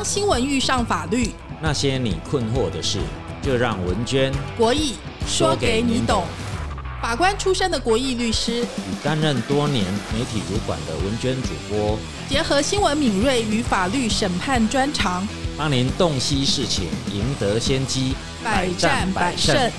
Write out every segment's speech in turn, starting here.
当新闻遇上法律，那些你困惑的事，就让文娟国义说给你懂。法官出身的国义律师，与担任多年媒体主管的文娟主播，结合新闻敏锐与法律审判专长，帮您洞悉事情，赢得先机，百战百胜。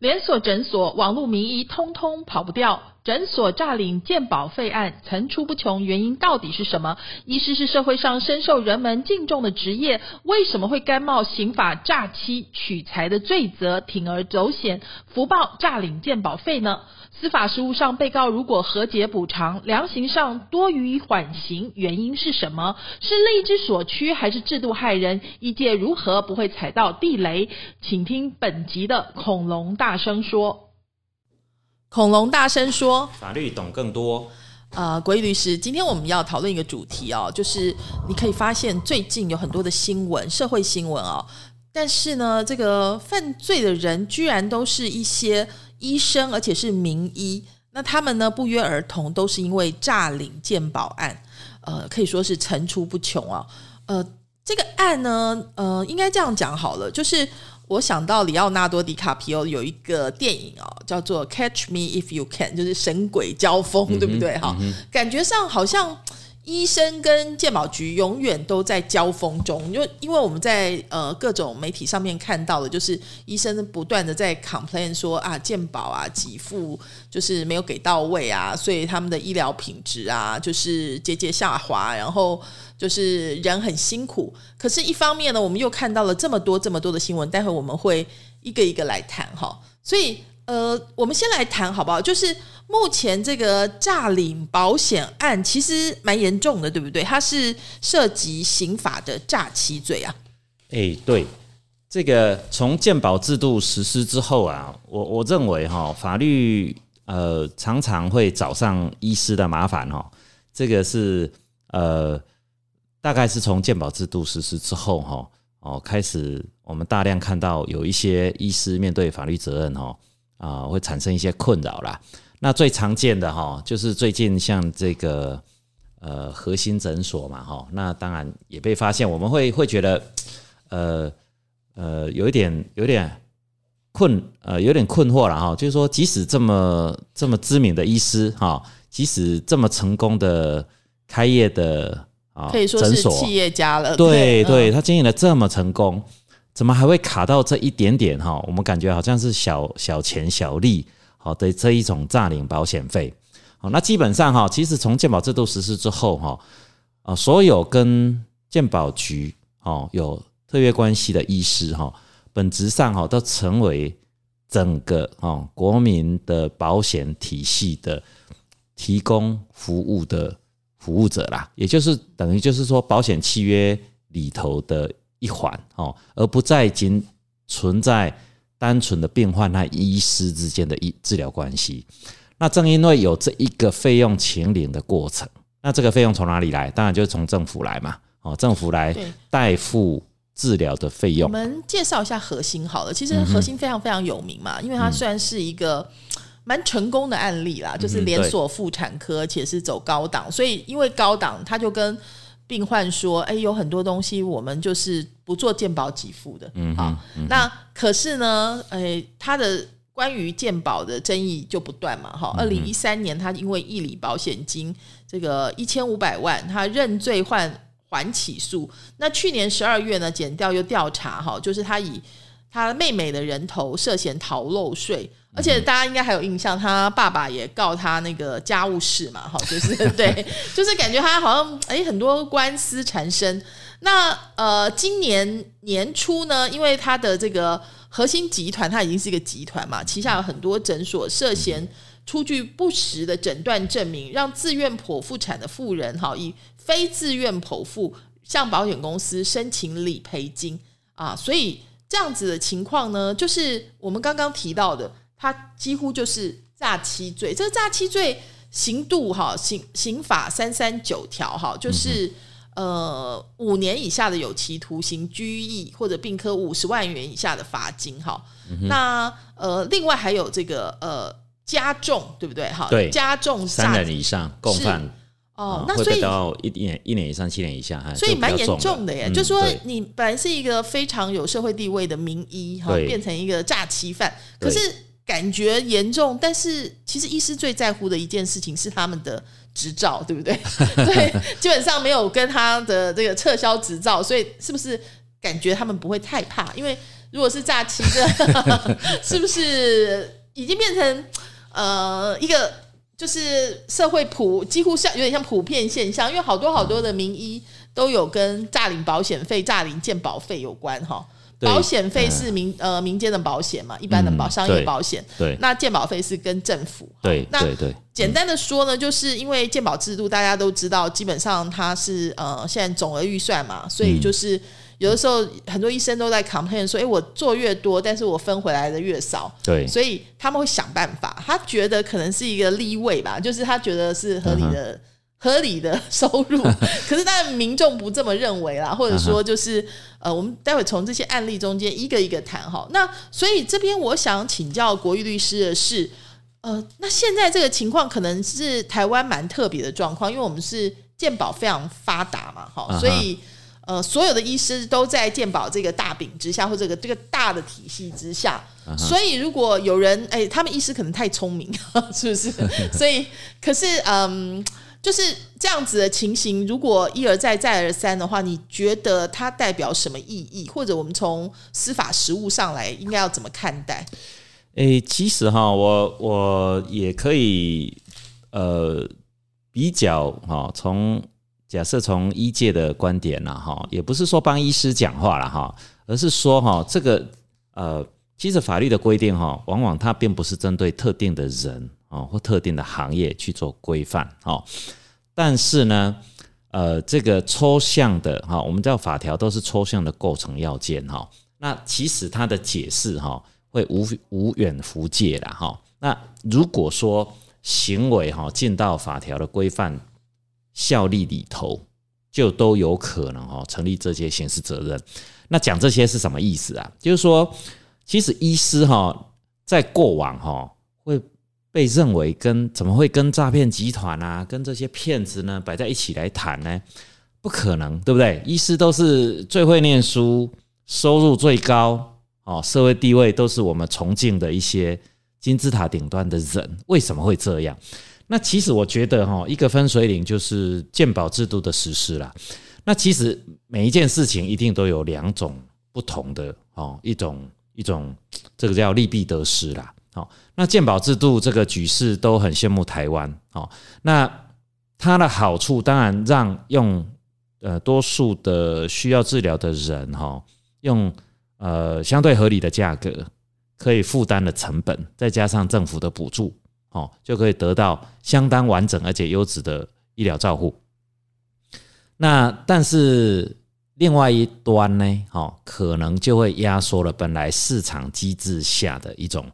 连锁诊所、网络名医，通通跑不掉。诊所诈领健保费案层出不穷，原因到底是什么？医师是社会上深受人们敬重的职业，为什么会甘冒刑法诈欺取财的罪责，铤而走险，福报诈领健保费呢？司法实务上，被告如果和解补偿，量刑上多于缓刑，原因是什么？是利之所趋，还是制度害人？医界如何不会踩到地雷？请听本集的恐龙大声说。恐龙大声说：“法律懂更多。”呃，国义律师，今天我们要讨论一个主题哦，就是你可以发现最近有很多的新闻，社会新闻哦，但是呢，这个犯罪的人居然都是一些医生，而且是名医。那他们呢，不约而同都是因为诈领健保案，呃，可以说是层出不穷啊。呃，这个案呢，呃，应该这样讲好了，就是。我想到里奥纳多·迪卡皮欧有一个电影哦，叫做《Catch Me If You Can》，就是神鬼交锋，对不对？哈，感觉上好像医生跟鉴保局永远都在交锋中，因为因为我们在呃各种媒体上面看到的，就是医生不断的在 complain 说啊，鉴保啊给付就是没有给到位啊，所以他们的医疗品质啊就是节节下滑，然后。就是人很辛苦，可是，一方面呢，我们又看到了这么多、这么多的新闻。待会我们会一个一个来谈哈。所以，呃，我们先来谈好不好？就是目前这个诈领保险案其实蛮严重的，对不对？它是涉及刑法的诈欺罪啊。哎，对，这个从鉴保制度实施之后啊，我我认为哈，法律呃常常会找上医师的麻烦哈。这个是呃。大概是从鉴保制度实施之后，哈哦，开始我们大量看到有一些医师面对法律责任，哈啊，会产生一些困扰啦。那最常见的哈，就是最近像这个呃核心诊所嘛，哈，那当然也被发现，我们会会觉得呃呃有一点有点困呃有点困惑了哈，就是说即使这么这么知名的医师哈，即使这么成功的开业的。啊，可以说是企业家了。对对，他经营的这么成功，怎么还会卡到这一点点哈？我们感觉好像是小小钱小利，好的这一种诈领保险费。好，那基本上哈，其实从鉴保制度实施之后哈，啊，所有跟鉴保局哦有特约关系的医师哈，本质上哈都成为整个哦国民的保险体系的提供服务的。服务者啦，也就是等于就是说保险契约里头的一环哦，而不再仅存在单纯的病患和医师之间的医治疗关系。那正因为有这一个费用请领的过程，那这个费用从哪里来？当然就是从政府来嘛，哦，政府来代付治疗的费用。我们介绍一下核心好了，其实核心非常非常有名嘛，因为它虽然是一个。蛮成功的案例啦，就是连锁妇产科，而且是走高档，所以因为高档，它就跟病患说：“哎，有很多东西我们就是不做健保给付的。”嗯，好，那可是呢，哎，他的关于健保的争议就不断嘛。哈，二零一三年他因为义理保险金这个一千五百万，他认罪换还起诉。那去年十二月呢，检调又调查，哈，就是他以他妹妹的人头涉嫌逃漏税。而且大家应该还有印象，他爸爸也告他那个家务事嘛，哈，就是 对，就是感觉他好像哎很多官司缠身。那呃，今年年初呢，因为他的这个核心集团，他已经是一个集团嘛，旗下有很多诊所涉嫌出具不实的诊断证明，让自愿剖腹产的妇人哈，以非自愿剖腹向保险公司申请理赔金啊，所以这样子的情况呢，就是我们刚刚提到的。它几乎就是诈欺罪，这个诈欺罪刑度哈刑刑法三三九条哈，就是呃五年以下的有期徒刑、拘役或者并科五十万元以下的罚金哈。那呃另外还有这个呃加重对不对哈？对，加重三人以上共犯哦，那所以到一年一年以上七年以下，所以蛮严重的。耶。就说你本来是一个非常有社会地位的名医，哈，变成一个诈欺犯，可是感觉严重。但是其实医师最在乎的一件事情是他们的执照，对不对？对，基本上没有跟他的这个撤销执照，所以是不是感觉他们不会太怕？因为如果是诈欺的，是不是已经变成呃一个？就是社会普几乎像有点像普遍现象，因为好多好多的名医都有跟诈领保险费、诈领健保费有关哈。保险费是民呃民间的保险嘛，一般的保商业保险。对，那健保费是跟政府。对，对对。简单的说呢，就是因为健保制度大家都知道，基本上它是呃现在总额预算嘛，所以就是。有的时候，很多医生都在 complain 说：“哎，我做越多，但是我分回来的越少。”对，所以他们会想办法。他觉得可能是一个立位吧，就是他觉得是合理的、合理的收入。可是，当然民众不这么认为啦，或者说就是呃，我们待会从这些案例中间一个一个谈哈。那所以这边我想请教国玉律师的是，呃，那现在这个情况可能是台湾蛮特别的状况，因为我们是健保非常发达嘛，哈，所以。呃，所有的医师都在健保这个大饼之下，或这个这个大的体系之下，所以如果有人哎，他们医师可能太聪明，是不是？所以，可是嗯，就是这样子的情形，如果一而再再而三的话，你觉得它代表什么意义？或者我们从司法实务上来，应该要怎么看待？诶，其实哈，我我也可以呃比较哈从。假设从医界的观点呢，哈，也不是说帮医师讲话了哈，而是说哈，这个呃，其实法律的规定哈，往往它并不是针对特定的人哦或特定的行业去做规范哦，但是呢，呃，这个抽象的哈，我们叫法条都是抽象的构成要件哈，那其实它的解释哈会无无远弗届的哈，那如果说行为哈进到法条的规范。效力里头就都有可能哦成立这些刑事责任。那讲这些是什么意思啊？就是说，其实医师哈在过往哈会被认为跟怎么会跟诈骗集团啊、跟这些骗子呢摆在一起来谈呢？不可能，对不对？医师都是最会念书、收入最高、哦社会地位都是我们崇敬的一些金字塔顶端的人，为什么会这样？那其实我觉得哈，一个分水岭就是鉴保制度的实施啦。那其实每一件事情一定都有两种不同的哦，一种一种这个叫利弊得失啦。好，那鉴保制度这个举世都很羡慕台湾好。那它的好处当然让用呃多数的需要治疗的人哈，用呃相对合理的价格可以负担的成本，再加上政府的补助。哦，就可以得到相当完整而且优质的医疗照护。那但是另外一端呢，哦，可能就会压缩了本来市场机制下的一种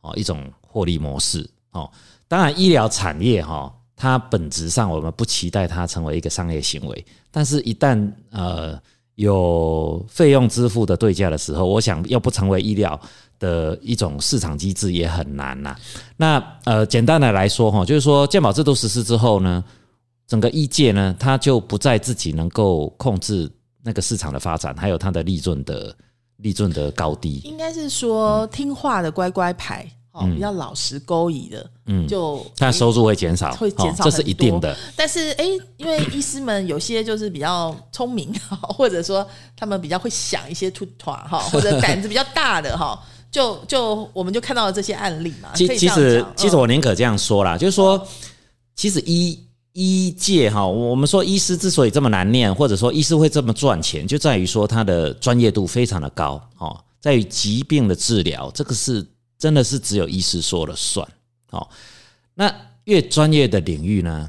哦一种获利模式。哦，当然医疗产业哈，它本质上我们不期待它成为一个商业行为，但是一旦呃有费用支付的对价的时候，我想要不成为医疗。的一种市场机制也很难呐。那呃，简单的来说哈，就是说健保制度实施之后呢，整个医界呢，它就不再自己能够控制那个市场的发展，还有它的利润的利润的高低。应该是说听话的乖乖牌，哦，比较老实勾引的，嗯，就他收入会减少，会减少，这是一定的。但是哎，因为医师们有些就是比较聪明，或者说他们比较会想一些突团哈，或者胆子比较大的哈。就就我们就看到了这些案例嘛。其其实其实我宁可这样说啦，就是说，其实医医界哈，我们说医师之所以这么难念，或者说医师会这么赚钱，就在于说他的专业度非常的高哦，在于疾病的治疗，这个是真的是只有医师说了算哦。那越专业的领域呢，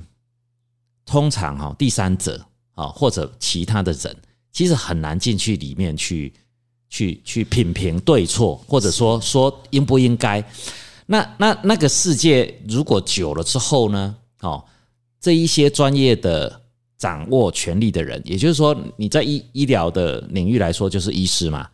通常哈第三者啊或者其他的人，其实很难进去里面去。去去品评对错，或者说说应不应该？那那那个世界如果久了之后呢？哦，这一些专业的掌握权力的人，也就是说你在医医疗的领域来说就是医师嘛，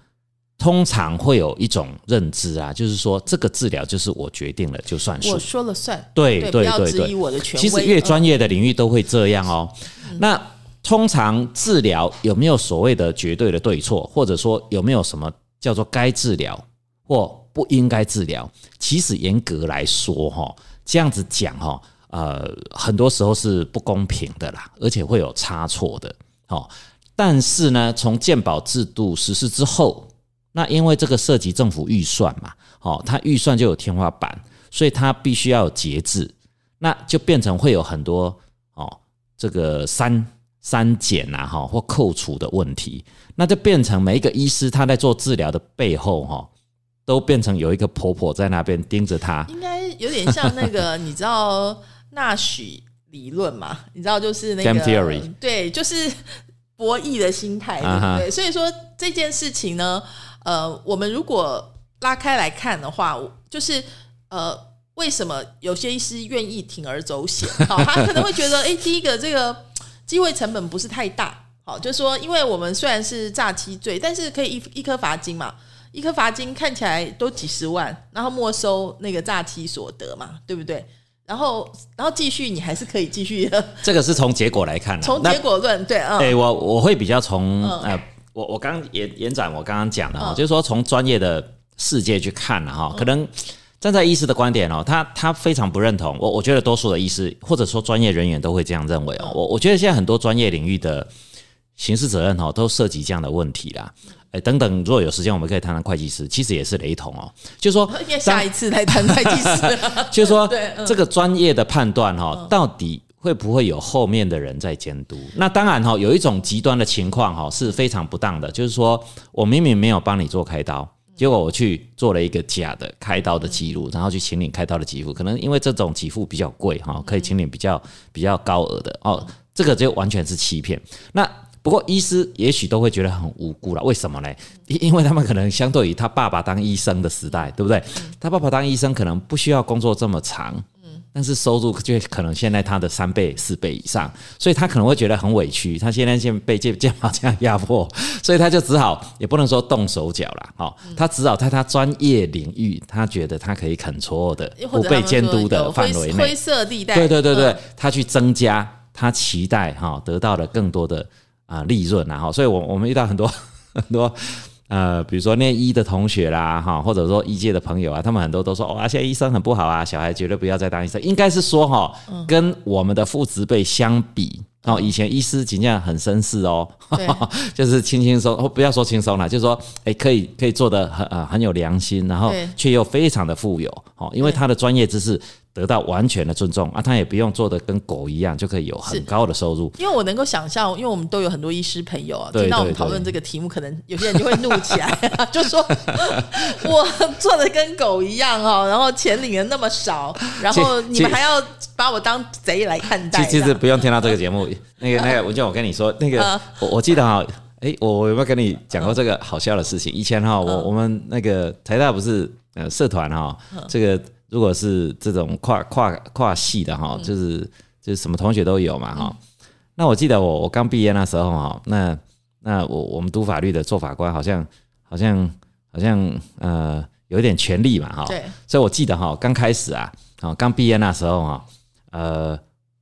通常会有一种认知啊，就是说这个治疗就是我决定了就算数我，说了算，对对，不要质对对对疑我的权威。其实越专业，业的领域都会这样哦。那通常治疗有没有所谓的绝对的对错，或者说有没有什么叫做该治疗或不应该治疗？其实严格来说，哈，这样子讲哈，呃，很多时候是不公平的啦，而且会有差错的。哦，但是呢，从鉴保制度实施之后，那因为这个涉及政府预算嘛，哦，它预算就有天花板，所以它必须要有节制，那就变成会有很多哦，这个删删减啊，哈，或扣除的问题，那就变成每一个医师他在做治疗的背后，哈，都变成有一个婆婆在那边盯着他，应该有点像那个，你知道纳许理论嘛？你知道就是那个 theory 对，就是博弈的心态，对？所以说这件事情呢，呃，我们如果拉开来看的话，就是呃，为什么有些医师愿意铤而走险？好，他可能会觉得，哎，第一个这个机会成本不是太大，好，就是说，因为我们虽然是诈欺罪，但是可以一一颗罚金嘛。一颗罚金看起来都几十万，然后没收那个诈欺所得嘛，对不对？然后，然后继续，你还是可以继续。的。这个是从结果来看的，从结果论，对，嗯，哎、我我会比较从、嗯。呃，我我刚延延展我刚刚讲的哈、嗯。就是说从专业的世界去看了哈，可能站在医师的观点哦，他他非常不认同我，我觉得多数的医师或者说专业人员都会这样认为哦，嗯。我我觉得现在很多专业领域的刑事责任哦，都涉及这样的问题啦。哎，等等，如果有时间，我们可以谈谈会计师，其实也是雷同哦。就是说，下一次来谈会计师。就是说 这个专业的判断哈，到底会不会有后面的人在监督？那当然哈，有一种极端的情况哈是非常不当的，就是说我明明没有帮你做开刀，结果我去做了一个假的开刀的记录，然后去请领开刀的给付，可能因为这种给付比较贵哈，可以请领比较比较高额的哦，这个就完全是欺骗。那不过医师也许都会觉得很无辜了，为什么呢？因因为他们可能相对于他爸爸当医生的时代，对不对？他爸爸当医生可能不需要工作这么长，但是收入就可能现在他的三倍、四倍以上，所以他可能会觉得很委屈。他现在现被健健保这样压迫，所以他就只好也不能说动手脚了，哦，他只好在他专业领域，他觉得他可以 control 的、不被监督的范围内灰，色地带。对对对对嗯，他去增加他期待哈得到的更多的啊利润然后，所以我我们遇到很多 很多。呃，比如说念医的同学啦，哈，或者说医界的朋友啊，他们很多都说，哇，现在医生很不好啊，小孩绝对不要再当医生。应该是说，哈，跟我们的父执辈相比，哦，以前医师尽量很绅士哦，对 就是轻轻松，哦不要说轻松了，就是说，哎，可以可以做的很呃很有良心，然后却又非常的富有，哦，因为他的专业知识得到完全的尊重啊，他也不用做的跟狗一样，就可以有很高的收入。因为我能够想象，因为我们都有很多医师朋友啊，听到我们讨论这个题目，可能有些人就会怒起来，就说我做的跟狗一样哦，然后钱领的那么少，然后你们还要把我当贼来看待其其实这，不用听到这个节目，那个那个 文娟，我跟你说，那个嗯我我记得哈，哎，我我有没有跟你讲过这个好笑的事情？以前哈，嗯。我我们那个台大不是呃社团哈，这个如果是这种跨跨跨系的嗯。哈，就是就是什么同学都有嘛哈。那我记得我我刚毕业那时候哈，那那我我们读法律的做法官好像好像好像呃有一点权利嘛哈，对，所以我记得哈，刚开始啊，啊刚毕业那时候哈，呃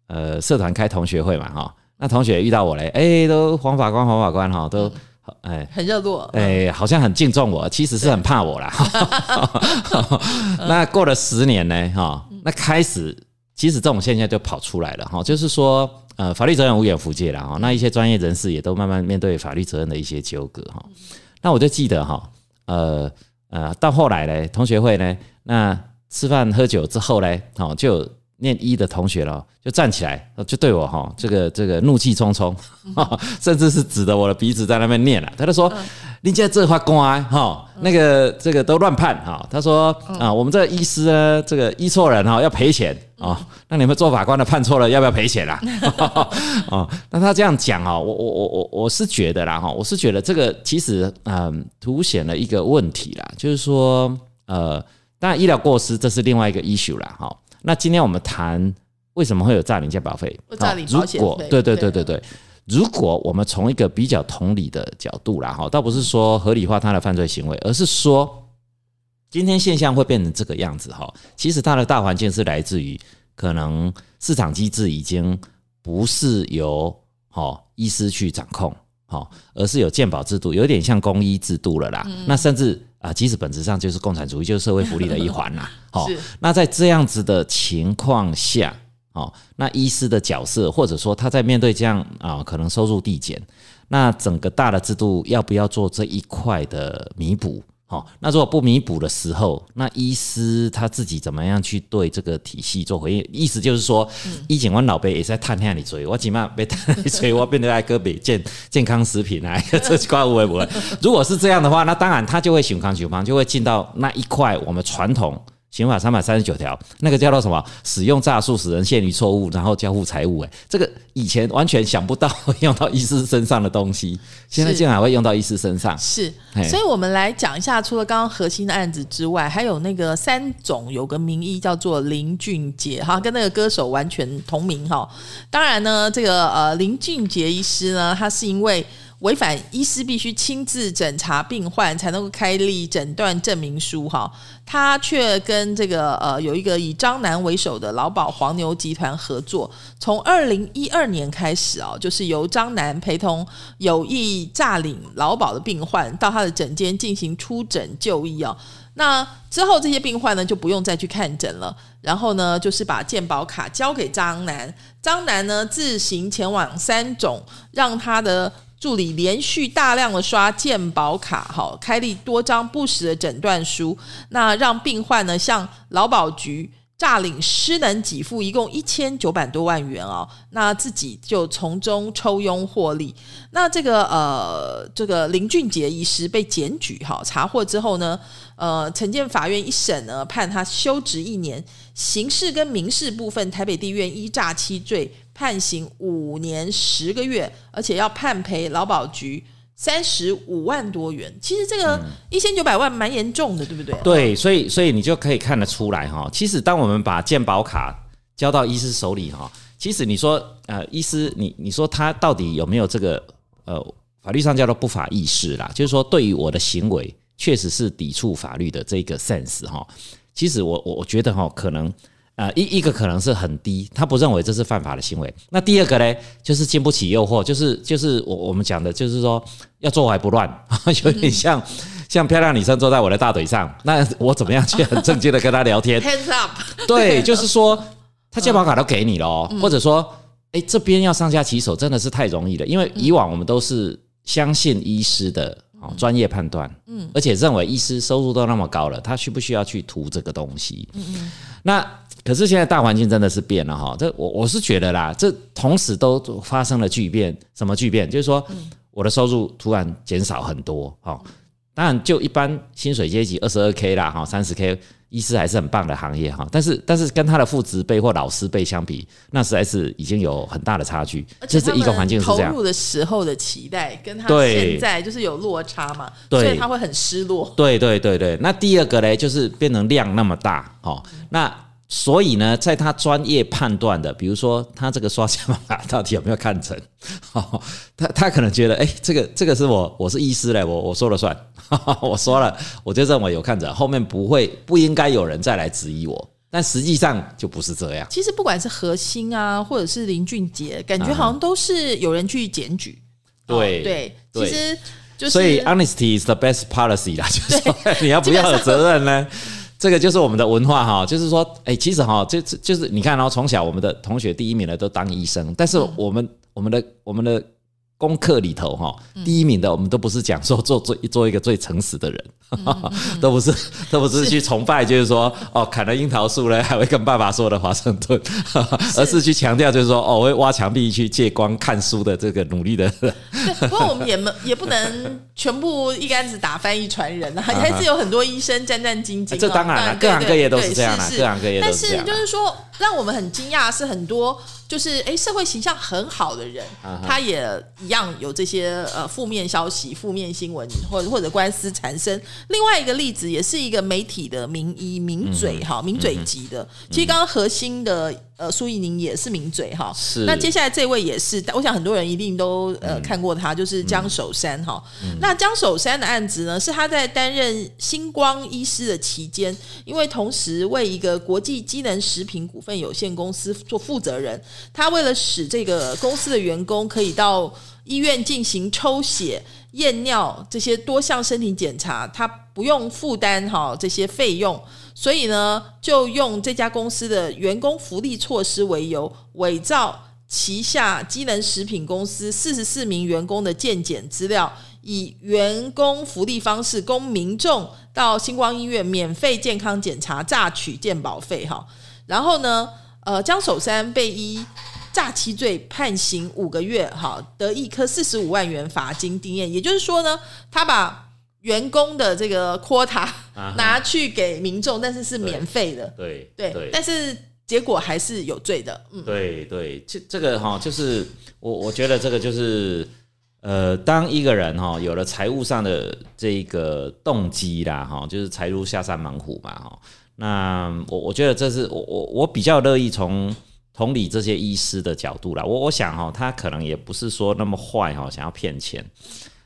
呃社团开同学会嘛哈，那同学遇到我嘞，哎、都黄法官黄法官哈，都哎。很热络，哎、好像很敬重我，其实是很怕我啦。那过了十年呢，哈，那开始其实这种现象就跑出来了哈，就是说，呃，法律责任无远弗届了哈。那一些专业人士也都慢慢面对法律责任的一些纠葛哈。那我就记得哈，呃呃，到后来呢，同学会呢，那吃饭喝酒之后呢，哦，就有念医的同学了，就站起来，就对我哈，这个这个怒气冲冲，甚至是指着我的鼻子在那边念了，他就说：“你现在这话官哈，那个这个都乱判哈。”他说：“啊，我们这个医师呢，这个医错人哈，要赔钱哦。那你们做法官的判错了，要不要赔钱啦？” 哦，那他这样讲哈，我我我我我是觉得啦哈，我是觉得这个其实嗯，凸显了一个问题啦，就是说呃，当然医疗过失这是另外一个 issue 啦哈。那今天我们谈为什么会有诈领健保费？诈领哦如保险费。果对对对对对。对，如果我们从一个比较同理的角度啦，哈，倒不是说合理化他的犯罪行为，而是说今天现象会变成这个样子哈，其实它的大环境是来自于可能市场机制已经不是由哈医师去掌控，哈，而是有健保制度，有点像公医制度了啦。那甚至啊，其实本质上就是共产主义，就是社会福利的一环啦。好，那在这样子的情况下。哦，那医师的角色，或者说他在面对这样啊，可能收入递减，那整个大的制度要不要做这一块的弥补？好，那如果不弥补的时候，那医师他自己怎么样去对这个体系做回应？意思就是说，医警官老爸也在探下你嘴，我起码被探你嘴，我变得爱戈比健健康食品啊，这块会不会？如果是这样的话，那当然他就会循康循康就会进到那一块我们传统。刑法三百三十九条，那个叫做什么？使用诈术使人陷于错误，然后交付财物。哎，这个以前完全想不到会用到医师身上的东西，现在竟然会用到医师身上。是，所以我们来讲一下，除了刚刚核心的案子之外，还有那个三种有个名医叫做林俊杰，哈，跟那个歌手完全同名哈。当然呢，这个呃林俊杰医师呢，他是因为。违反医师必须亲自诊查病患才能够开立诊断证明书，哈，他却跟这个呃有一个以张楠为首的劳保黄牛集团合作，从二零一二年开始啊，就是由张楠陪同有意诈领劳保的病患到他的诊间进行出诊就医啊，那之后这些病患呢就不用再去看诊了，然后呢就是把健保卡交给张楠，张楠呢自行前往三种让他的。助理连续大量的刷健保卡，哈，开立多张不实的诊断书，那让病患呢向劳保局诈领失能给付，一共一千九百多万元哦，那自己就从中抽佣获利。那这个呃，这个林俊杰医师被检举，哈，查获之后呢，呃，城建法院一审呢，判他休职一年，刑事跟民事部分，台北地院依诈欺罪。判刑五年十个月，而且要判赔劳保局三十五万多元。其实这个一千九百万蛮严重的，对不对？对，所以所以你就可以看得出来哈。其实当我们把健保卡交到医师手里哈，其实你说呃，医师你你说他到底有没有这个呃法律上叫做不法意识啦？就是说对于我的行为确实是抵触法律的这个 sense 哈。其实我我我觉得哈，可能。呃，一一个可能是很低，他不认为这是犯法的行为。那第二个呢，就是经不起诱惑，就是就是我我们讲的，就是说要坐怀不乱，有点像像漂亮女生坐在我的大腿上，那我怎么样去很正经的跟她聊天？Hands up！对，就是说他健保卡都给你了，或者说，哎，这边要上下其手真的是太容易了，因为以往我们都是相信医师的啊专业判断，嗯，而且认为医师收入都那么高了，他需不需要去涂这个东西？嗯嗯，那。可是现在大环境真的是变了哈，这我我是觉得啦，这同时都发生了巨变，什么巨变？就是说，我的收入突然减少很多哈。当然，就一般薪水阶级二十二 k 啦哈，三十 k，医师还是很棒的行业哈。但是但是跟他的父职辈或老师辈相比，那实在是已经有很大的差距。这是一个环境是这样。投入的时候的期待跟他现在就是有落差嘛，所以他会很失落。对对对对，那第二个呢，就是变成量那么大哦，那。所以呢，在他专业判断的，比如说他这个刷钱法到底有没有看成，他他可能觉得，哎，这个这个是我我是医师嘞，我我说了算，我说了，我就认为有看着，后面不会不应该有人再来质疑我，但实际上就不是这样。其实不管是核心啊，或者是林俊杰，感觉好像都是有人去检举。对对，其实就是所以 honesty is the best policy 啦，就是说 你要不要有责任呢？这个就是我们的文化哈，就是说，哎，其实哈，这这就是你看，然后从小我们的同学第一名的都当医生，但是我们我们的我们的。功课里头哈，第一名的我们都不是讲说做最做一个最诚实的人，都不是都不是去崇拜，就是说哦砍了樱桃树呢，还会跟爸爸说的华盛顿，而是去强调就是说哦会挖墙壁去借光看书的这个努力的。对，不过我们也没也不能全部一竿子打翻一船人啊，还是有很多医生战战兢兢。这当然了，各行各业都是这样啦，各行各业都是这样。但是就是说，让我们很惊讶是很多。就是哎，社会形象很好的人，他也一样有这些呃负面消息、负面新闻，或者或者官司缠身。另外一个例子，也是一个媒体的名医名嘴哈，名嘴级的。其实刚刚核心的呃苏怡宁也是名嘴哈。是。那接下来这位也是，我想很多人一定都呃看过他，就是江守山哈。那江守山的案子呢，是他在担任星光医师的期间，因为同时为一个国际机能食品股份有限公司做负责人，他为了使这个公司的员工可以到医院进行抽血。验尿这些多项身体检查，他不用负担哈这些费用，所以呢，就用这家公司的员工福利措施为由，伪造旗下机能食品公司四十四名员工的健检资料，以员工福利方式供民众到星光医院免费健康检查，榨取健保费哈。然后呢，呃，江守山被依。诈欺罪判刑五个月，哈，得一颗四十五万元罚金定验。也就是说呢，他把员工的这个 quota 拿去给民众，但是是免费的，对对，但是结果还是有罪的。嗯，对对，这这个哈，就是我我觉得这个就是，呃，当一个人哈有了财务上的这个动机啦，哈，就是财如下山猛虎嘛，哈，那我我觉得这是我我我比较乐意从。同理，这些医师的角度啦，我我想哈，他可能也不是说那么坏哈，想要骗钱，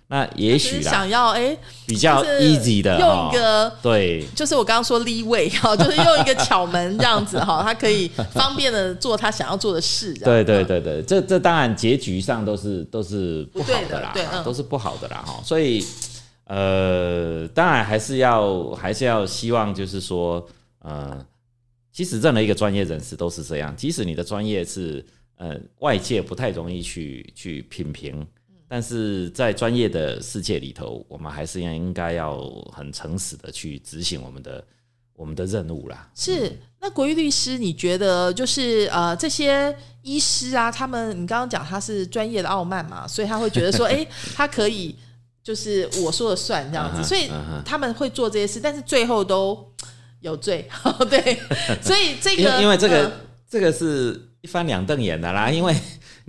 那也许想要哎比较 easy 的用一个对，就是我刚刚说 lead way 哈，就是用一个巧门这样子哈，他可以方便的做他想要做的事。对对对对，这这当然结局上都是都是不好的啦，对，都是不好的啦哈。所以呃，当然还是要还是要希望就是说呃。其实任何一个专业人士都是这样，即使你的专业是呃外界不太容易去去品评，但是在专业的世界里头，我们还是要应该要很诚实的去执行我们的我们的任务啦。是，那国玉律师，你觉得就是呃这些医师啊，他们你刚刚讲他是专业的傲慢嘛，所以他会觉得说，哎，他可以就是我说了算这样子，所以他们会做这些事，但是最后都。有罪，对，所以这个因为这个这个是一翻两瞪眼的啦，因为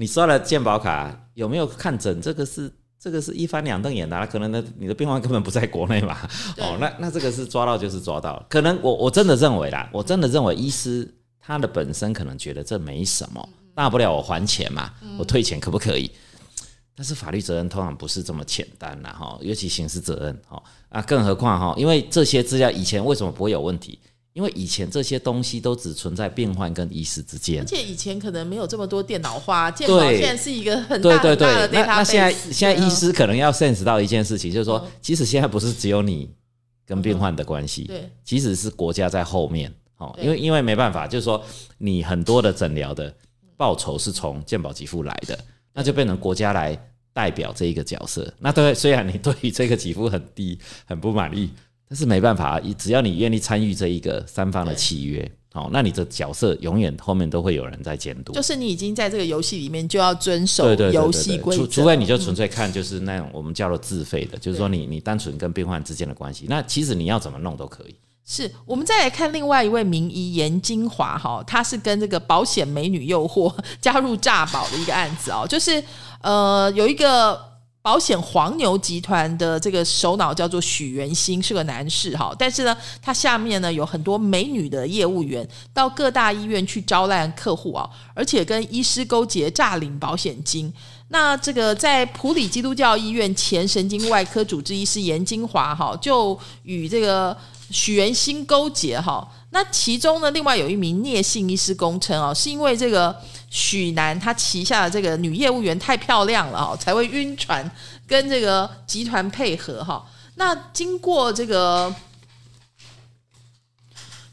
你刷了健保卡有没有看诊，这个是这个是一翻两瞪眼的啦，可能呢你的病患根本不在国内嘛，哦，那那这个是抓到就是抓到，可能我我真的认为啦，我真的认为医师他的本身可能觉得这没什么，大不了我还钱嘛，我退钱可不可以？但是法律责任通常不是这么简单啦，哈，尤其刑事责任，哈。啊，更何况哈，因为这些资料以前为什么不会有问题？因为以前这些东西都只存在病患跟医师之间，而且以前可能没有这么多电脑化，健保现在是一个很大很大的那那现在现在医师可能要 sense 到一件事情，就是说，其实现在不是只有你跟病患的关系，对，其实是国家在后面，哦，因为因为没办法，就是说你很多的诊疗的报酬是从健保给付来的，那就变成国家来。代表这一个角色，那对，虽然你对于这个给付很低，很不满意，但是没办法，只要你愿意参与这一个三方的契约，好，那你的角色永远后面都会有人在监督。就是你已经在这个游戏里面，就要遵守游戏规则。除除非你就纯粹看，就是那种我们叫做自费的，就是说你你单纯跟病患之间的关系，那其实你要怎么弄都可以。是我们再来看另外一位名医严金华哈，他是跟这个保险美女诱惑加入诈保的一个案子哦，就是呃有一个保险黄牛集团的这个首脑叫做许元兴，是个男士哈，但是呢他下面呢有很多美女的业务员到各大医院去招揽客户啊，而且跟医师勾结诈领保险金。那这个在普里基督教医院前神经外科主治医师严金华哈，就与这个。许元兴勾结哈，那其中呢，另外有一名聂姓医师供称啊，是因为这个许南他旗下的这个女业务员太漂亮了哈，才会晕船跟这个集团配合哈。那经过这个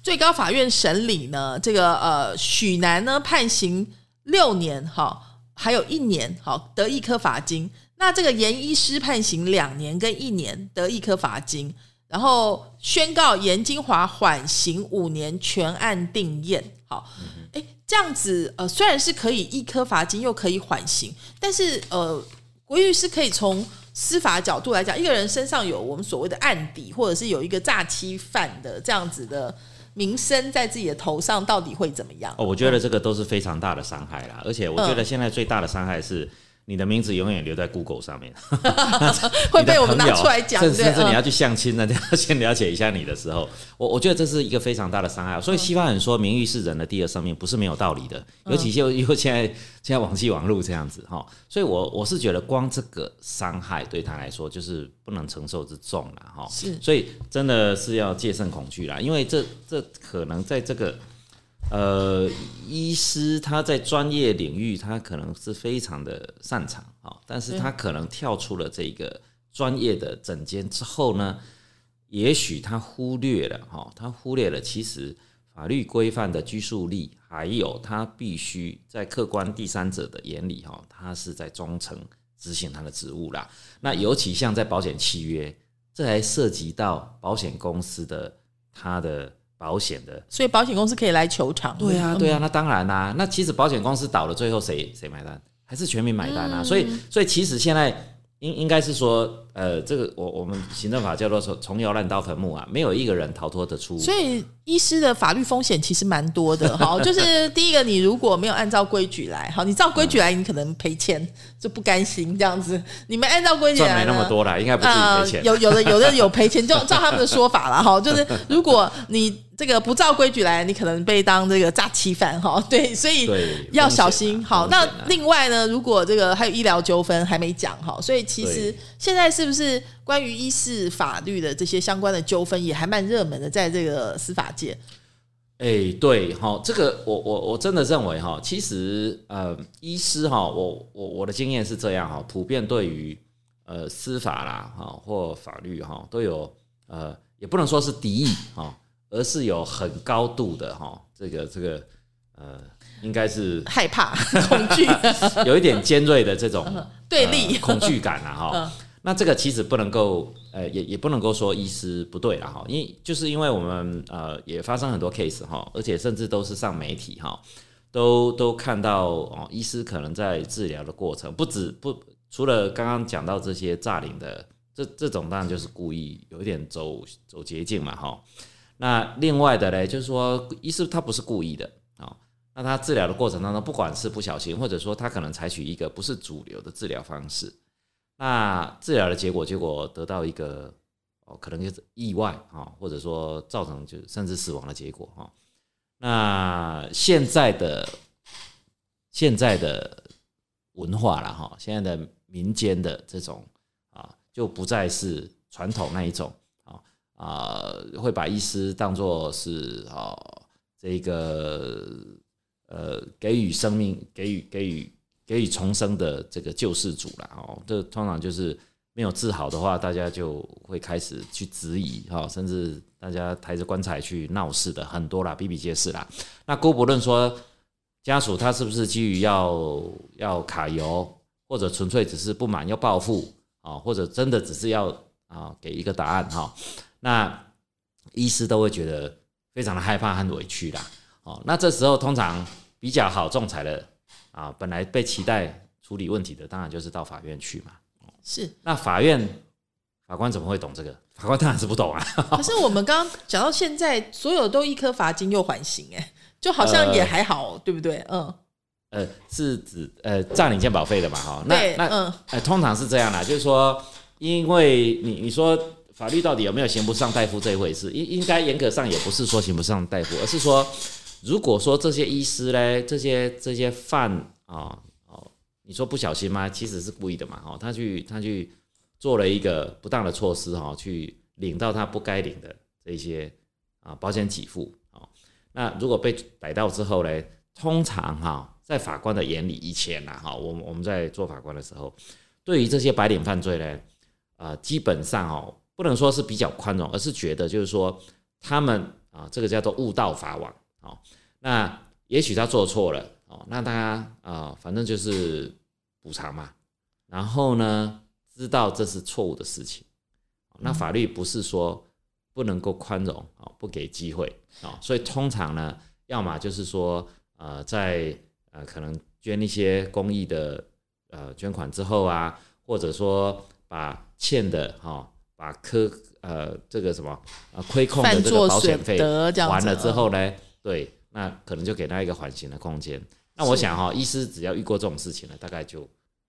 最高法院审理呢，这个呃许南呢判刑六年哈，还有一年好得一颗罚金。那这个严医师判刑两年跟一年得一颗罚金。然后宣告严金华缓刑五年，全案定验。好，哎，这样子呃，虽然是可以一颗罚金，又可以缓刑，但是呃，国律师可以从司法角度来讲，一个人身上有我们所谓的案底，或者是有一个诈欺犯的这样子的名声在自己的头上，到底会怎么样？哦，我觉得这个都是非常大的伤害啦。而且我觉得现在最大的伤害是你的名字永远留在 Google 上面，会被我们拿出来讲，甚至甚至你嗯要去相亲，那就要先了解一下你的时候，我我觉得这是一个非常大的伤害。所以西方人说名誉是人的第二生命，不是没有道理的。尤其就因为现在现在网际网络这样子哈，所以我我是觉得光这个伤害对他来说就是不能承受之重了哈。是所以真的是要戒慎恐惧啦，因为这这可能在这个。呃，医师他在专业领域，他可能是非常的擅长啊、但是他可能跳出了这个专业的诊间之后呢，也许他忽略了哈、他忽略了其实法律规范的拘束力，还有他必须在客观第三者的眼里哈、他是在忠诚执行他的职务啦。那尤其像在保险契约，这还涉及到保险公司的他的保险的所以保险公司可以来求偿。对啊，对啊，那当然啦、那其实保险公司倒了，最后谁谁买单？还是全民买单啊？所以，所以其实现在应应该是说，呃，这个我我们行政法叫做从从摇篮到坟墓啊，没有一个人逃脱得出。所以医师的法律风险其实蛮多的，哈，就是第一个，你如果没有按照规矩来，好，你照规矩来，你可能赔钱，就不甘心这样子。你们按照规矩来呢，没那么多啦，应该不至于赔钱。呃有有的有的有赔钱，就照他们的说法了，哈，就是如果你这个不照规矩来，你可能被当这个诈欺犯，哈，对，所以要小心。好，那另外呢，如果这个还有医疗纠纷还没讲哈，所以其实现在是不是关于医事法律的这些相关的纠纷也还蛮热门的，在这个司法界。哎、对哈，这个我我我真的认为哈，其实呃，医师哈，我我我的经验是这样哈，普遍对于呃司法啦哈或法律哈都有呃，也不能说是敌意哈，而是有很高度的哈，这个这个呃，应该是害怕、恐惧、有一点尖锐的这种 对立呃恐惧感啊哈。那这个其实不能够，呃，也也不能够说医师不对了哈，因为就是因为我们呃也发生很多 case 哈，而且甚至都是上媒体哈，都都看到哦，医师可能在治疗的过程，不止不除了刚刚讲到这些诈领的，这这种当然就是故意有一点走走捷径嘛哈。那另外的嘞，就是说医师他不是故意的啊、那他治疗的过程当中，不管是不小心，或者说他可能采取一个不是主流的治疗方式，那治疗的结果，结果得到一个哦，可能就是意外啊、或者说造成就甚至死亡的结果哈、那现在的现在的文化了哈，现在的民间的这种啊，就不再是传统那一种啊啊，会把医师当做是啊这个呃给予生命、给予给予给予重生的这个救世主啦。哦。这通常就是没有治好的话，大家就会开始去质疑哈，甚至大家抬着棺材去闹事的很多啦，比比皆是啦。那姑不论说家属他是不是基于要要卡油，或者纯粹只是不满要报复啊，或者真的只是要啊给一个答案哈，那医师都会觉得非常的害怕和委屈啦。哦，那这时候通常比较好仲裁的啊，本来被期待处理问题的，当然就是到法院去嘛。是，那法院法官怎么会懂这个？法官当然是不懂啊。可是我们刚刚讲到现在，所有都一颗罚金又缓刑，哎，就好像也还好，对不对？嗯，呃，是指呃占领健保费的嘛？哈，那对，那嗯，呃，通常是这样啦，就是说，因为你你说法律到底有没有刑不上大夫这一回事，应应该严格上也不是说刑不上大夫，而是说，如果说这些医师呢，这些这些犯啊哦，你说不小心吗？其实是故意的嘛，哈，他去他去做了一个不当的措施哈，去领到他不该领的这些啊保险给付啊，那如果被逮到之后呢，通常哈，在法官的眼里，以前呐哈，我我们在做法官的时候，对于这些白领犯罪呢，啊、基本上哦，不能说是比较宽容，而是觉得就是说他们啊，这个叫做误导法网哦。那也许他做错了哦，那他啊、反正就是补偿嘛。然后呢，知道这是错误的事情，那法律不是说不能够宽容啊，不给机会啊，所以通常呢，要么就是说呃，在呃可能捐一些公益的呃捐款之后啊，或者说把欠的哈、把科呃这个什么呃亏空的这个保险费得这样子完了之嗯后呢，对，那可能就给他一个缓刑的空间。那我想哈、医师只要遇过这种事情呢，大概就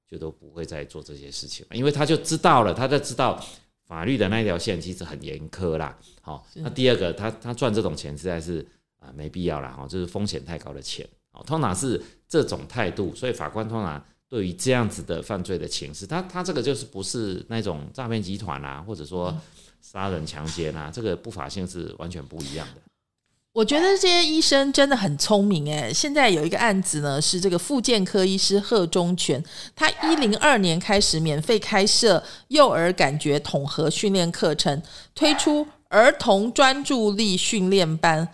就都不会再做这些事情了，因为他就知道了，他就知道法律的那条线其实很严苛啦。好，那第二个，他他赚这种钱实在是啊没必要啦哈，就是风险太高的钱。哦，通常是这种态度，所以法官通常对于这样子的犯罪的情势，他他这个就是不是那种诈骗集团啊，或者说杀人强奸啊，这个不法性是完全不一样的。我觉得这些医生真的很聪明哎！现在有一个案子呢，是这个复健科医师贺忠全，他一零二年开始免费开设幼儿感觉统合训练课程，推出儿童专注力训练班、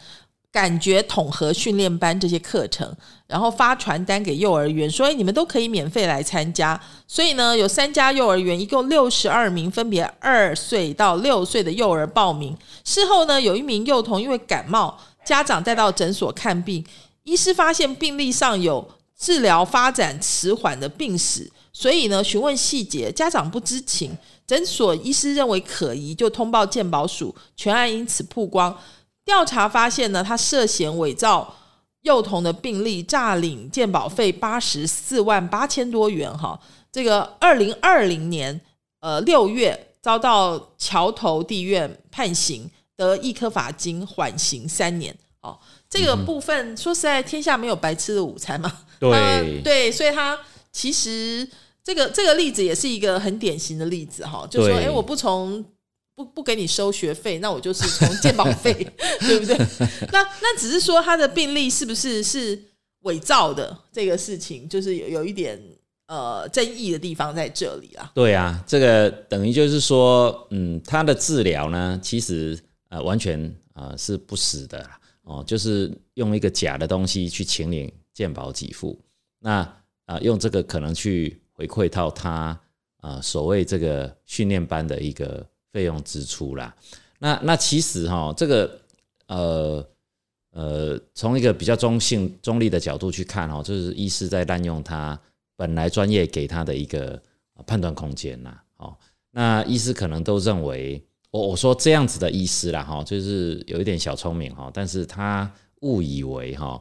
感觉统合训练班这些课程，然后发传单给幼儿园，所以你们都可以免费来参加。所以呢，有三家幼儿园，一共六十二名，分别二岁到六岁的幼儿报名。事后呢，有一名幼童因为感冒。家长带到诊所看病，医师发现病历上有治疗发展迟缓的病史，所以呢，询问细节，家长不知情。诊所医师认为可疑，就通报健保署，全案因此曝光。调查发现呢，他涉嫌伪造幼童的病例，诈领健保费八十四万八千多元。哈，这个二零二零年呃六月遭到桥头地院判刑。得一颗罚金，缓刑三年。哦，这个部分说实在，天下没有白吃的午餐嘛。对对，所以他其实这个这个例子也是一个很典型的例子哈，就说哎，我不从不不给你收学费，那我就是从鉴保费，对不对？那那只是说他的病例是不是是伪造的这个事情，就是有有一点呃争议的地方在这里啦。对啊，这个等于就是说，嗯，他的治疗呢，其实。呃，完全啊是不实的哦，就是用一个假的东西去请领鉴保给付，那啊用这个可能去回馈到他啊所谓这个训练班的一个费用支出啦。那那其实哈，这个呃呃从一个比较中性中立的角度去看哦，就是医师在滥用他本来专业给他的一个判断空间呐。哦，那医师可能都认为。我我说这样子的医师啦，哈，就是有一点小聪明哈，但是他误以为哈，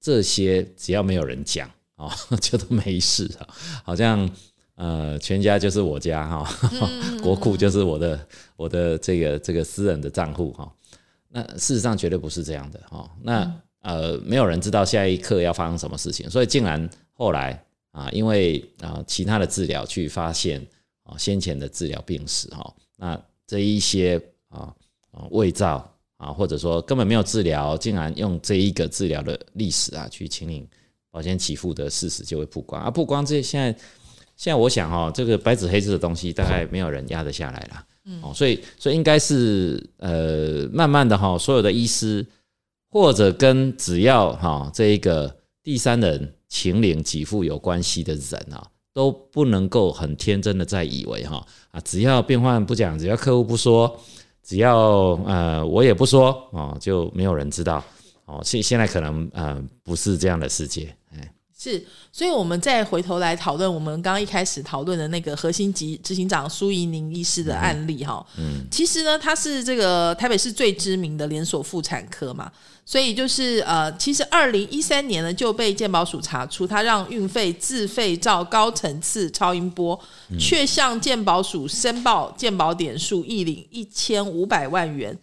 这些只要没有人讲哦，就都没事啊，好像呃全家就是我家哈，国库就是我的我的这个这个私人的账户哈，那事实上绝对不是这样的哈，那呃没有人知道下一刻要发生什么事情，所以竟然后来啊，因为啊其他的治疗去发现啊先前的治疗病史哈，那。这一些啊啊伪造啊，或者说根本没有治疗，竟然用这一个治疗的历史啊去请领保险起付的事实就会曝光。啊，曝光这现在现在我想哈，这个白纸黑字的东西大概没有人压得下来了，哦，所以所以应该是呃慢慢的哈，所有的医师或者跟只要哈这一个第三人请领给付有关系的人啊。都不能够很天真的在以为哈啊，只要变换不讲，只要客户不说，只要呃我也不说哦，就没有人知道哦。现现在可能呃不是这样的世界，哎。是，所以我们再回头来讨论我们刚刚一开始讨论的那个核心级执行长苏怡宁医师的案例哈。嗯，其实呢，他是这个台北市最知名的连锁妇产科嘛，所以就是呃，其实二零一三年呢就被健保署查出，他让运费自费照高层次超音波，却向健保署申报健保点数一领一千五百万元。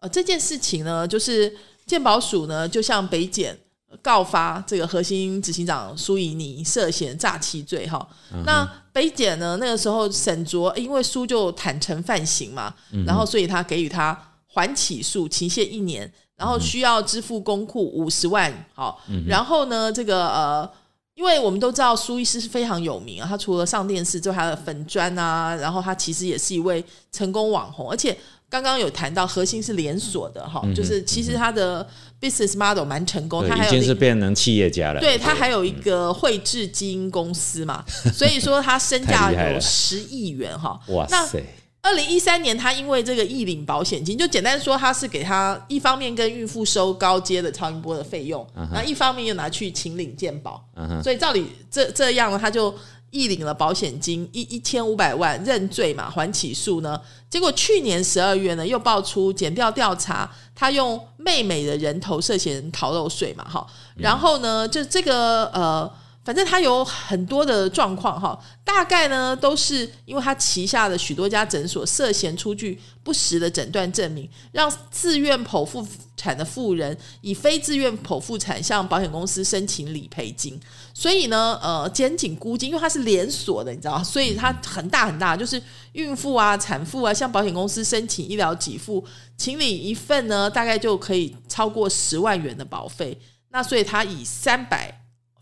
呃，这件事情呢，就是健保署呢就向北检。告发这个核心执行长苏怡妮涉嫌诈欺罪哈，那北检呢那个时候沈卓因为苏就坦诚犯行嘛，然后所以他给予他缓起诉期限一年，然后需要支付公库五十万好，然后呢这个呃，因为我们都知道苏医师是非常有名啊，他除了上电视，就他的粉砖啊，然后他其实也是一位成功网红，而且。刚刚有谈到核心是连锁的哈，就是其实它的 business model 蛮成功，它已经是变成企业家了。对，它还有一个汇智基因公司嘛，所以说它身价有十亿元哈。哇塞！二零一三年，他因为这个易领保险金，就简单说，他是给他一方面跟孕妇收高阶的超音波的费用，那一方面又拿去请领健保，所以照理这这样呢，他就。亦领了保险金一一千五百万认罪嘛，还起诉呢？结果去年十二月呢，又爆出减掉调查，他用妹妹的人头涉嫌逃漏税嘛，哈。然后呢，就这个呃反正他有很多的状况哈，大概呢都是因为他旗下的许多家诊所涉嫌出具不实的诊断证明，让自愿剖腹产的妇人以非自愿剖腹产向保险公司申请理赔金。所以呢，呃，检警估计，因为它是连锁的，你知道，所以它很大很大，就是孕妇啊、产妇啊，向保险公司申请医疗给付，请理一份呢，大概就可以超过十万元的保费。那所以他以三百。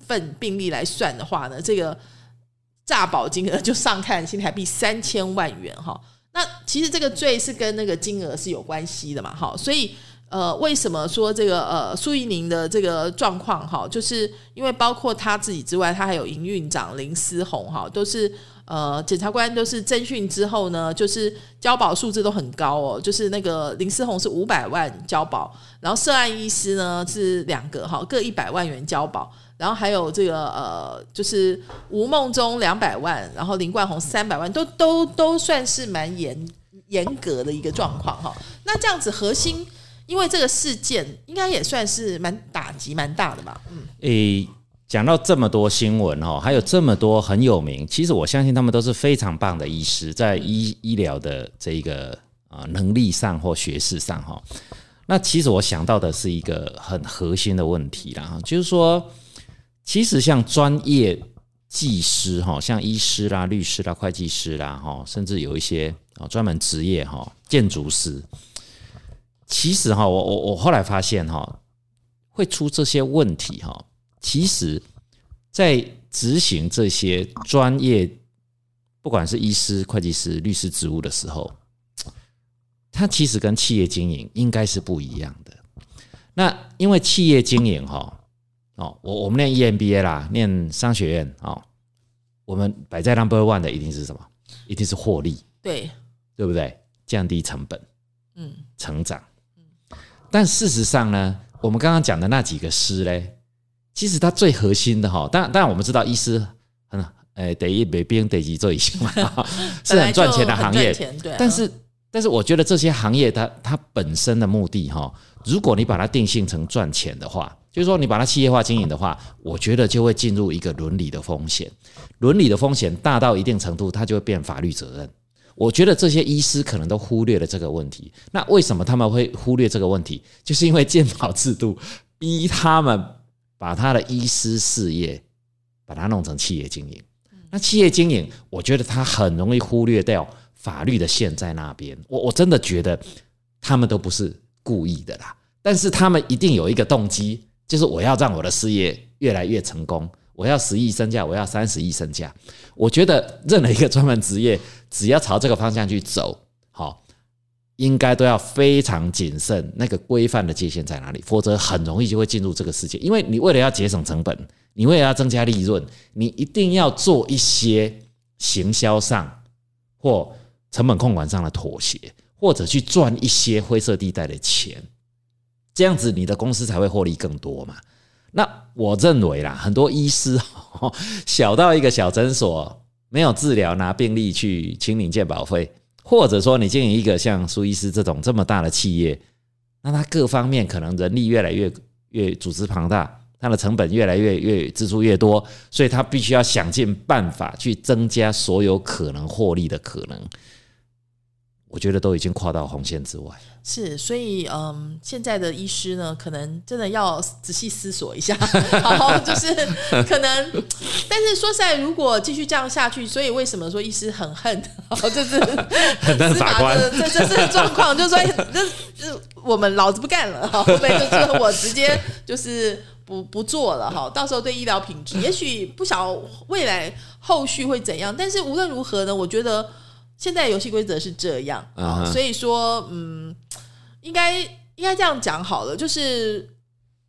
份病例来算的话呢，这个诈保金额就上看新台币三千万元哈。那其实这个罪是跟那个金额是有关系的嘛，哈。所以呃，为什么说这个呃苏怡宁的这个状况哈，就是因为包括他自己之外，他还有营运长林思宏哈，都是呃检察官都是侦讯之后呢，就是交保数字都很高哦，就是那个林思宏是五百万交保，然后涉案医师呢是两个哈，各一百万元交保。然后还有这个呃，就是吴梦中两百万，然后林冠宏三百万，都都都算是蛮严严格的一个状况哈。那这样子核心，因为这个事件应该也算是蛮打击蛮大的吧？嗯。诶，讲到这么多新闻哦，还有这么多很有名，其实我相信他们都是非常棒的医师，在医医疗的这一个啊能力上或学识上哈。那其实我想到的是一个很核心的问题啦，就是说。其实像专业技师哈，像医师啦、律师啦、会计师啦哈，甚至有一些啊专门职业哈，建筑师。其实哈，我我我后来发现哈，会出这些问题哈。其实，在执行这些专业，不管是医师、会计师、律师职务的时候，它其实跟企业经营应该是不一样的。那因为企业经营哈。哦，我我们念 EMBA 啦，念商学院哦，我们摆在 Number One 的一定是什么？一定是获利，对对不对？降低成本，嗯，成长。但事实上呢，我们刚刚讲的那几个师嘞，其实它最核心的哈，当然当然我们知道医师很诶，得一北边得几做一些嘛，是很赚钱的行业，对。但是但是我觉得这些行业它它本身的目的哈，如果你把它定性成赚钱的话。就是说，你把它企业化经营的话，我觉得就会进入一个伦理的风险。伦理的风险大到一定程度，它就会变法律责任。我觉得这些医师可能都忽略了这个问题。那为什么他们会忽略这个问题？就是因为健保制度 逼他们把他的医师事业把它弄成企业经营。那企业经营，我觉得他很容易忽略掉法律的线在那边。我我真的觉得他们都不是故意的啦，但是他们一定有一个动机。就是我要让我的事业越来越成功，我要十亿身价，我要三十亿身价。我觉得任何一个专门职业，只要朝这个方向去走，好，应该都要非常谨慎。那个规范的界限在哪里？否则很容易就会进入这个世界。因为你为了要节省成本，你为了要增加利润，你一定要做一些行销上或成本控管上的妥协，或者去赚一些灰色地带的钱。这样子，你的公司才会获利更多嘛？那我认为啦，很多医师小到一个小诊所，没有治疗拿病例去清领健保费，或者说你经营一个像苏医师这种这么大的企业，那他各方面可能人力越来越越组织庞大，它的成本越来越越支出越多，所以他必须要想尽办法去增加所有可能获利的可能。我觉得都已经跨到红线之外。是，所以嗯，现在的医师呢，可能真的要仔细思索一下，好，就是可能，但是说实在，如果继续这样下去，所以为什么说医师很恨，就是很恨法官，这这这个状况，就是说，这我们老子不干了，哈，会不会就是我直接就是不不做了，哈，到时候对医疗品质，也许不晓未来后续会怎样，但是无论如何呢，我觉得。现在游戏规则是这样啊，所以说，嗯，应该应该这样讲好了，就是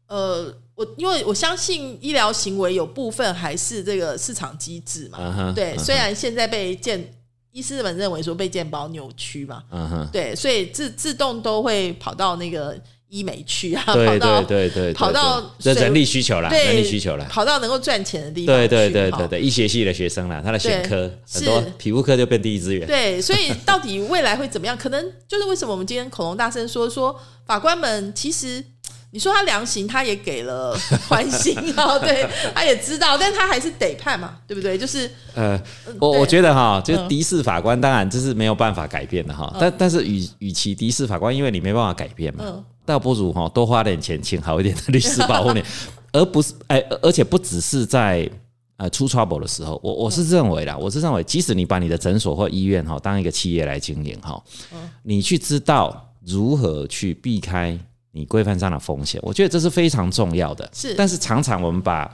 呃，我因为我相信医疗行为有部分还是这个市场机制嘛，对，虽然现在被健医师们认为说被健保扭曲嘛，对，所以自自动都会跑到那个。医美区啊，对对对对，跑到人力需求啦，人力需求啦，跑到能够赚钱的地方。对对对对对，医学系的学生啦，他的选科很多，皮肤科就变第一资源。对，所以到底未来会怎么样？可能就是为什么我们今天恐龙大声说说法官们其实你说他量刑，他也给了缓刑哦，对，他也知道，但他还是得判嘛，对不对？就是呃，我我觉得哈，就是敌视法官，当然这是没有办法改变的哈。但但是与与其敌视法官，因为你没办法改变嘛，倒不如哈多花点钱请好一点的律师保护你，而不是哎，而且不只是在呃出 trouble 的时候，我我是认为啦，我是认为，即使你把你的诊所或医院哈当一个企业来经营哈，你去知道如何去避开。你规范上的风险，我觉得这是非常重要的。是，但是常常我们把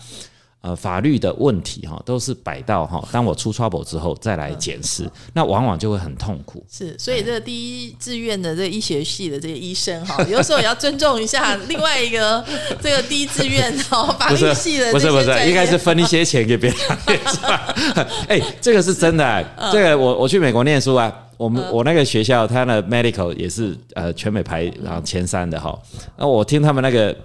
呃法律的问题哈，都是摆到哈，当我出 trouble 之后再来检视，那往往就会很痛苦。是，所以这个第一志愿的这个医学系的这个医生哈，有时候也要尊重一下 另外一个这个第一志愿哈法律系的。不是不是，应该是分一些钱给别人，是吧？哎，这个是真的。这个我我去美国念书啊。我们我那个学校，他的 medical 也是呃全美排然后前三的哈。那我听他们那个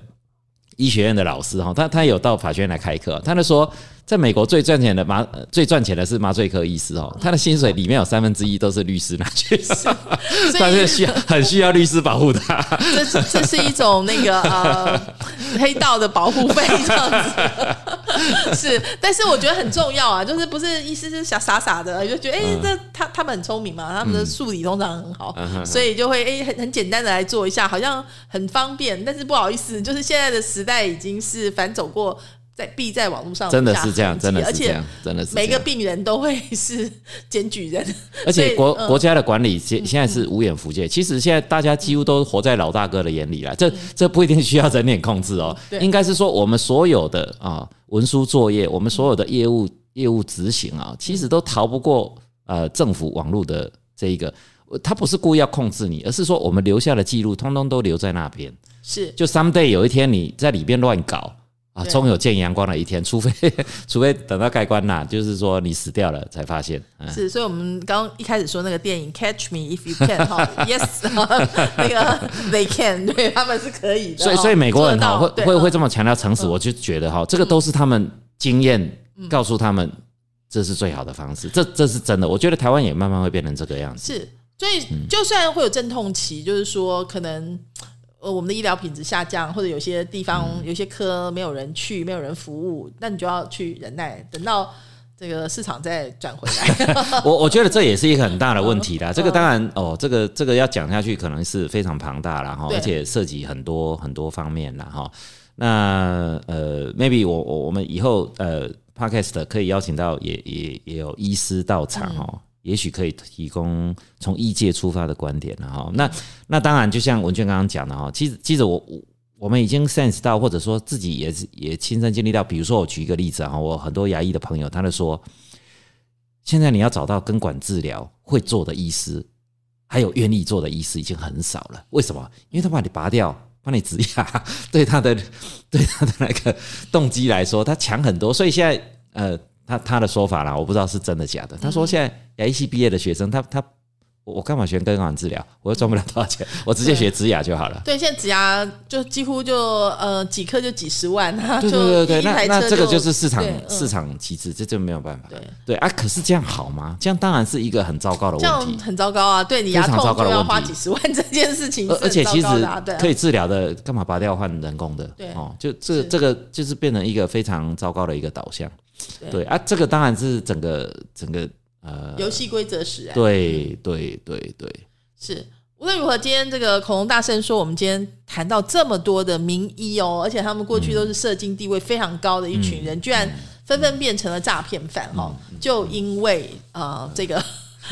医学院的老师哈，他他有到法学院来开课，他就说。在美国最赚钱的麻最赚钱的是麻醉科医师哦，他的薪水里面有三分之一都是律师拿去，但是需要很需要律师保护他。这这是一种那个呃黑道的保护费这样子，是，但是我觉得很重要啊，就是不是医师是傻傻傻的，就觉得哎，这他他们很聪明嘛，他们的数理通常很好，所以就会哎很很简单的来做一下，好像很方便，但是不好意思，就是现在的时代已经是反走过。在必在网络上真的是这样，真的是这样，真的是每个病人都会是 检举人，而且国国家的管理现现在是无眼福界。其实现在大家几乎都活在老大哥的眼里了，这这不一定需要人脸控制哦，应该是说我们所有的啊文书作业，我们所有的业务业务执行啊，其实都逃不过呃政府网络的这一个，他不是故意要控制你，而是说我们留下的记录通通都留在那边，是。就 someday 有一天你在里边乱搞。啊，终有见阳光的一天，除非除非等到盖棺呐，就是说你死掉了才发现。是，所以我们刚一开始说那个电影《Catch Me If You Can》哈，Yes，那个 They Can，对他们是可以的。所以，所以美国人哈会会会这么强调诚实，我就觉得哈，这个都是他们经验告诉他们这是最好的方式，这这是真的。我觉得台湾也慢慢会变成这个样子。是，所以就算会有阵痛期，就是说可能。呃，我们的医疗品质下降，或者有些地方有些科没有人去，没有人服务，那你就要去忍耐，等到这个市场再转回来。我我觉得这也是一个很大的问题啦。这个当然哦，这个这个要讲下去可能是非常庞大了哈，而且涉及很多很多方面了哈。那呃，maybe 我我我们以后呃，podcast 可以邀请到也也也有医师到场哈。也许可以提供从异界出发的观点了哈。那那当然，就像文娟刚刚讲的哈，其实其实我我我们已经 sense 到，或者说自己也是也亲身经历到。比如说，我举一个例子哈，我很多牙医的朋友，他就说，现在你要找到根管治疗会做的医师，还有愿意做的医师已经很少了。为什么？因为他把你拔掉，帮你植牙，对他的对他的那个动机来说，他强很多。所以现在呃。他他的说法啦，我不知道是真的假的。他说现在牙医系毕业的学生，他他我干嘛学根管治疗？我又赚不了多少钱，我直接学植牙就好了。对，现在植牙就几乎就呃几颗就几十万，对对对对，那那这个就是市场市场机制，这就没有办法。对对啊，可是这样好吗？这样当然是一个很糟糕的问题，很糟糕啊！对你牙痛就要花几十万 这件事情，而且其实可以治疗的，干嘛拔掉换人工的？对哦，就这这个就是变成一个非常糟糕的一个导向。对啊，这个当然是整个整个呃游戏规则使然。对对对对，是无论如何，今天这个恐龙大圣说，我们今天谈到这么多的名医哦，而且他们过去都是社经地位非常高的一群人，居然纷纷变成了诈骗犯哈，就因为呃这个。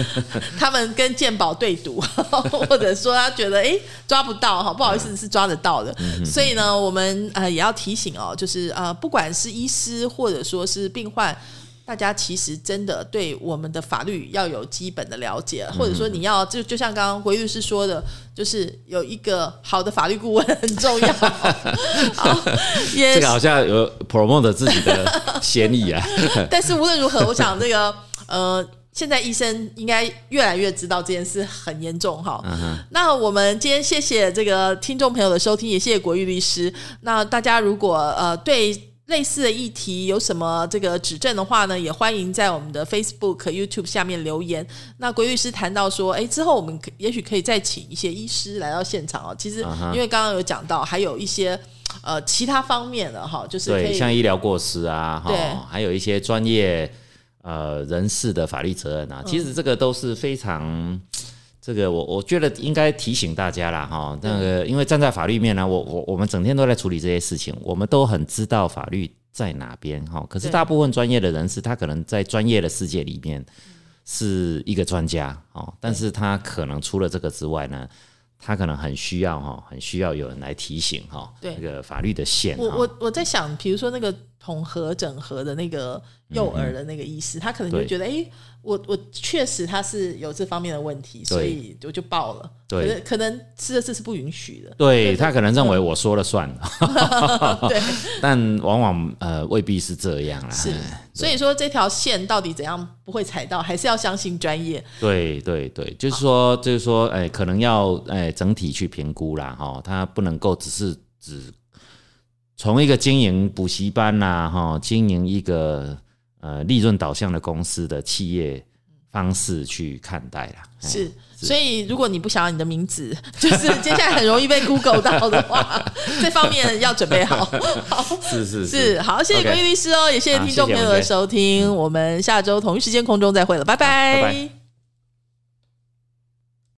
他们跟鉴宝对赌，或者说他觉得哎抓不到哈，不好意思是抓得到的，所以呢，我们呃也要提醒哦，就是呃不管是医师或者说是病患，大家其实真的对我们的法律要有基本的了解，或者说你要就就像刚刚回律师说的，就是有一个好的法律顾问很重要。这个好像有 promote 自己的嫌疑啊。但是无论如何，我想这个呃。现在医生应该越来越知道这件事很严重哈。那我们今天谢谢这个听众朋友的收听，也谢谢国玉律师。那大家如果呃对类似的议题有什么这个指正的话呢，也欢迎在我们的 Facebook、YouTube 下面留言。那鬼律师谈到说，哎，之后我们也许可以再请一些医师来到现场哦。其实因为刚刚有讲到，还有一些呃其他方面的哈，就是对像医疗过失啊，哈，还有一些专业呃人事的法律责任啊，其实这个都是非常。这个我我觉得应该提醒大家啦，哈，那个因为站在法律面呢，我我我们整天都在处理这些事情，我们都很知道法律在哪边，哈。可是大部分专业的人士，他可能在专业的世界里面是一个专家，哦，但是他可能除了这个之外呢，他可能很需要哈，很需要有人来提醒哈，那个法律的线。我我我在想，比如说那个统合整合的那个幼儿的那个医师，他可能就觉得，哎。我我确实他是有这方面的问题，所以我就报了。对，可能吃的这是不允许的。对他可能认为我说了算。对，但往往呃未必是这样啦。是，所以说这条线到底怎样不会踩到，还是要相信专业。对对对，就是说就是说，哎，可能要哎整体去评估啦，哈，他不能够只是只从一个经营补习班呐，哈，经营一个。呃，利润导向的公司的企业方式去看待啦。是，所以如果你不想要你的名字，就是接下来很容易被 Google 到的话，这方面要准备好。好，是是是，好，谢谢郭律师哦，也谢谢听众朋友的收听，我们下周同一时间空中再会了，拜拜。